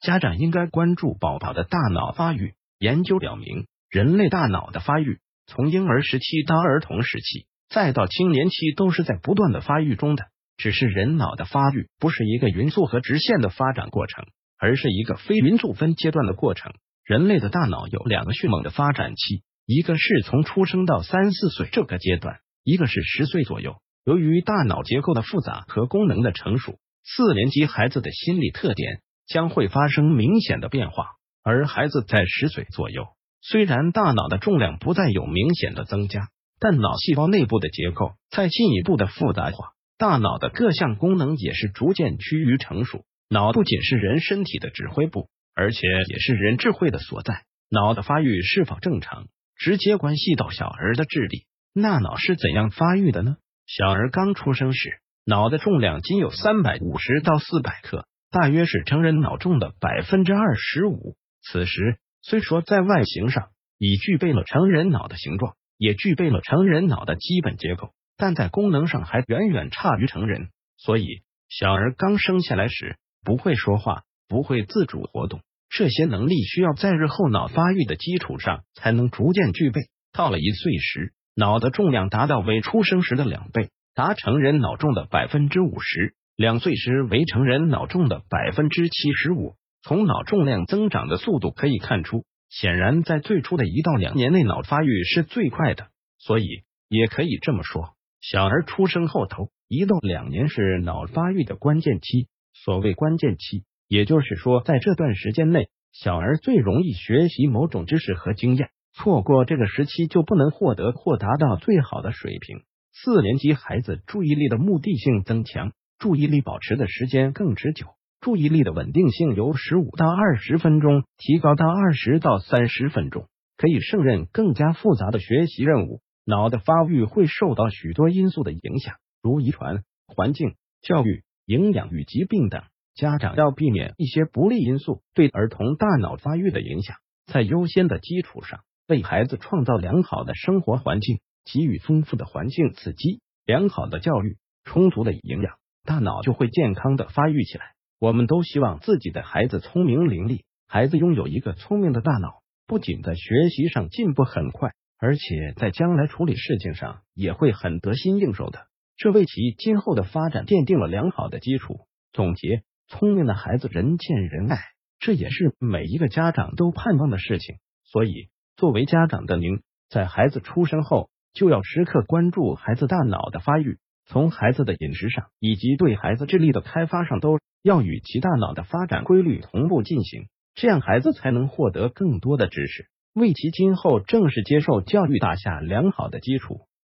家长应该关注宝宝的大脑发育。研究表明，人类大脑的发育从婴儿时期到儿童时期，再到青年期，都是在不断的发育中的。只是人脑的发育不是一个匀速和直线的发展过程，而是一个非匀速分阶段的过程。人类的大脑有两个迅猛的发展期，一个是从出生到三四岁这个阶段，一个是十岁左右。由于大脑结构的复杂和功能的成熟，四年级孩子的心理特点将会发生明显的变化。而孩子在十岁左右，虽然大脑的重量不再有明显的增加，但脑细胞内部的结构在进一步的复杂化。大脑的各项功能也是逐渐趋于成熟。脑不仅是人身体的指挥部，而且也是人智慧的所在。脑的发育是否正常，直接关系到小儿的智力。那脑是怎样发育的呢？小儿刚出生时，脑的重量仅有三百五十到四百克，大约是成人脑重的百分之二十五。此时虽说在外形上已具备了成人脑的形状，也具备了成人脑的基本结构。但在功能上还远远差于成人，所以小儿刚生下来时不会说话，不会自主活动，这些能力需要在日后脑发育的基础上才能逐渐具备。到了一岁时，脑的重量达到为出生时的两倍，达成人脑重的百分之五十；两岁时为成人脑重的百分之七十五。从脑重量增长的速度可以看出，显然在最初的一到两年内脑发育是最快的，所以也可以这么说。小儿出生后头一到两年是脑发育的关键期。所谓关键期，也就是说，在这段时间内，小儿最容易学习某种知识和经验。错过这个时期，就不能获得或达到最好的水平。四年级孩子注意力的目的性增强，注意力保持的时间更持久，注意力的稳定性由十五到二十分钟提高到二十到三十分钟，可以胜任更加复杂的学习任务。脑的发育会受到许多因素的影响，如遗传、环境、教育、营养与疾病等。家长要避免一些不利因素对儿童大脑发育的影响，在优先的基础上，为孩子创造良好的生活环境，给予丰富的环境刺激、良好的教育、充足的营养，大脑就会健康的发育起来。我们都希望自己的孩子聪明伶俐，孩子拥有一个聪明的大脑，不仅在学习上进步很快。而且在将来处理事情上也会很得心应手的，这为其今后的发展奠定了良好的基础。总结：聪明的孩子人见人爱，这也是每一个家长都盼望的事情。所以，作为家长的您，在孩子出生后就要时刻关注孩子大脑的发育，从孩子的饮食上以及对孩子智力的开发上，都要与其大脑的发展规律同步进行，这样孩子才能获得更多的知识。为其今后正式接受教育打下良好的基础。